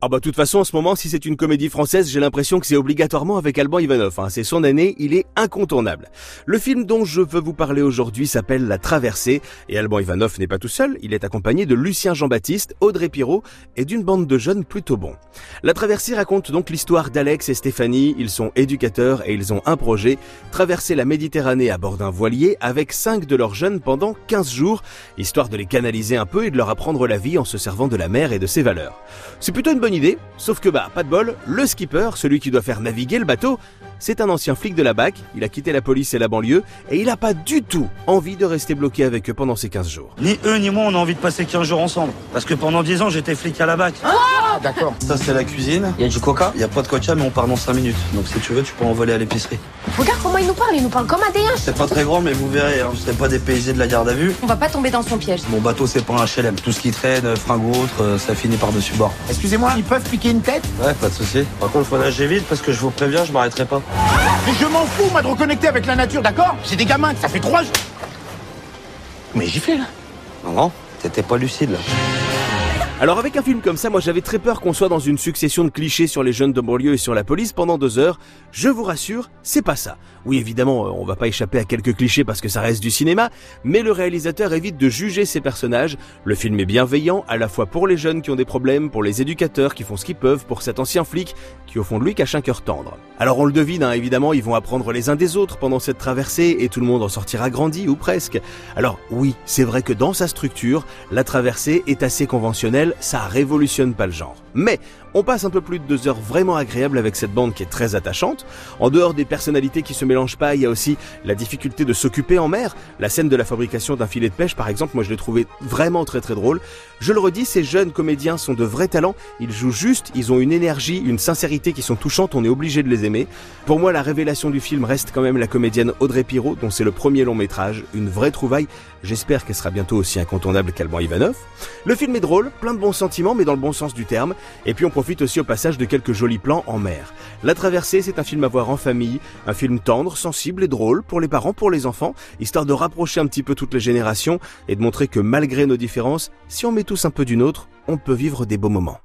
Ah bah de toute façon en ce moment si c'est une comédie française j'ai l'impression que c'est obligatoirement avec Alban Ivanov, hein. c'est son année, il est incontournable. Le film dont je veux vous parler aujourd'hui s'appelle La Traversée et Alban Ivanov n'est pas tout seul, il est accompagné de Lucien Jean-Baptiste, Audrey Pirot et d'une bande de jeunes plutôt bons. La Traversée raconte donc l'histoire d'Alex et Stéphanie, ils sont éducateurs et ils ont un projet, traverser la Méditerranée à bord d'un voilier avec cinq de leurs jeunes pendant 15 jours, histoire de les canaliser un peu et de leur apprendre la vie en se servant de la mer et de ses valeurs. C'est plutôt une bonne idée, sauf que bah, pas de bol, le skipper, celui qui doit faire naviguer le bateau, c'est un ancien flic de la BAC, il a quitté la police et la banlieue, et il n'a pas du tout envie de rester bloqué avec eux pendant ces 15 jours. Ni eux ni moi on a envie de passer 15 jours ensemble. Parce que pendant 10 ans j'étais flic à la BAC. Ah, d'accord. Ça c'est la cuisine. Il y a du coca? Il y a pas de coca mais on part dans 5 minutes. Donc si tu veux tu peux envoler à l'épicerie. Regarde comment il nous parle, il nous parle comme un déhinche. C'est pas très grand mais vous verrez, hein. c'est pas dépaysé de la garde à vue. On va pas tomber dans son piège. Mon bateau c'est pas un HLM. Tout ce qui traîne, fringues ou autre, euh, ça finit par-dessus bord. Excusez-moi, ils peuvent piquer une tête Ouais, pas de souci. Par contre faut nager vite parce que je vous préviens, je m'arrêterai pas. Mais je m'en fous, moi, de reconnecter avec la nature, d'accord J'ai des gamins, ça fait trois jours. Mais j'y fais, là. Non, non, t'étais pas lucide là. Alors avec un film comme ça, moi j'avais très peur qu'on soit dans une succession de clichés sur les jeunes de banlieue et sur la police pendant deux heures. Je vous rassure, c'est pas ça. Oui évidemment, euh, on va pas échapper à quelques clichés parce que ça reste du cinéma, mais le réalisateur évite de juger ses personnages. Le film est bienveillant, à la fois pour les jeunes qui ont des problèmes, pour les éducateurs qui font ce qu'ils peuvent, pour cet ancien flic qui au fond de lui cache un cœur tendre. Alors on le devine, hein, évidemment, ils vont apprendre les uns des autres pendant cette traversée et tout le monde en sortira grandi ou presque. Alors oui, c'est vrai que dans sa structure, la traversée est assez conventionnelle, ça révolutionne pas le genre. Mais on passe un peu plus de deux heures vraiment agréables avec cette bande qui est très attachante. En dehors des personnalités qui se mélangent pas, il y a aussi la difficulté de s'occuper en mer. La scène de la fabrication d'un filet de pêche, par exemple, moi je l'ai trouvé vraiment très très drôle. Je le redis, ces jeunes comédiens sont de vrais talents. Ils jouent juste, ils ont une énergie, une sincérité qui sont touchantes. On est obligé de les aimer. Pour moi, la révélation du film reste quand même la comédienne Audrey Pirot, dont c'est le premier long métrage, une vraie trouvaille. J'espère qu'elle sera bientôt aussi incontournable qu'Alban Ivanov. Le film est drôle, plein de bons sentiments, mais dans le bon sens du terme. Et puis aussi au passage de quelques jolis plans en mer. La traversée, c'est un film à voir en famille, un film tendre, sensible et drôle pour les parents, pour les enfants, histoire de rapprocher un petit peu toutes les générations et de montrer que malgré nos différences, si on met tous un peu d'une autre, on peut vivre des beaux moments.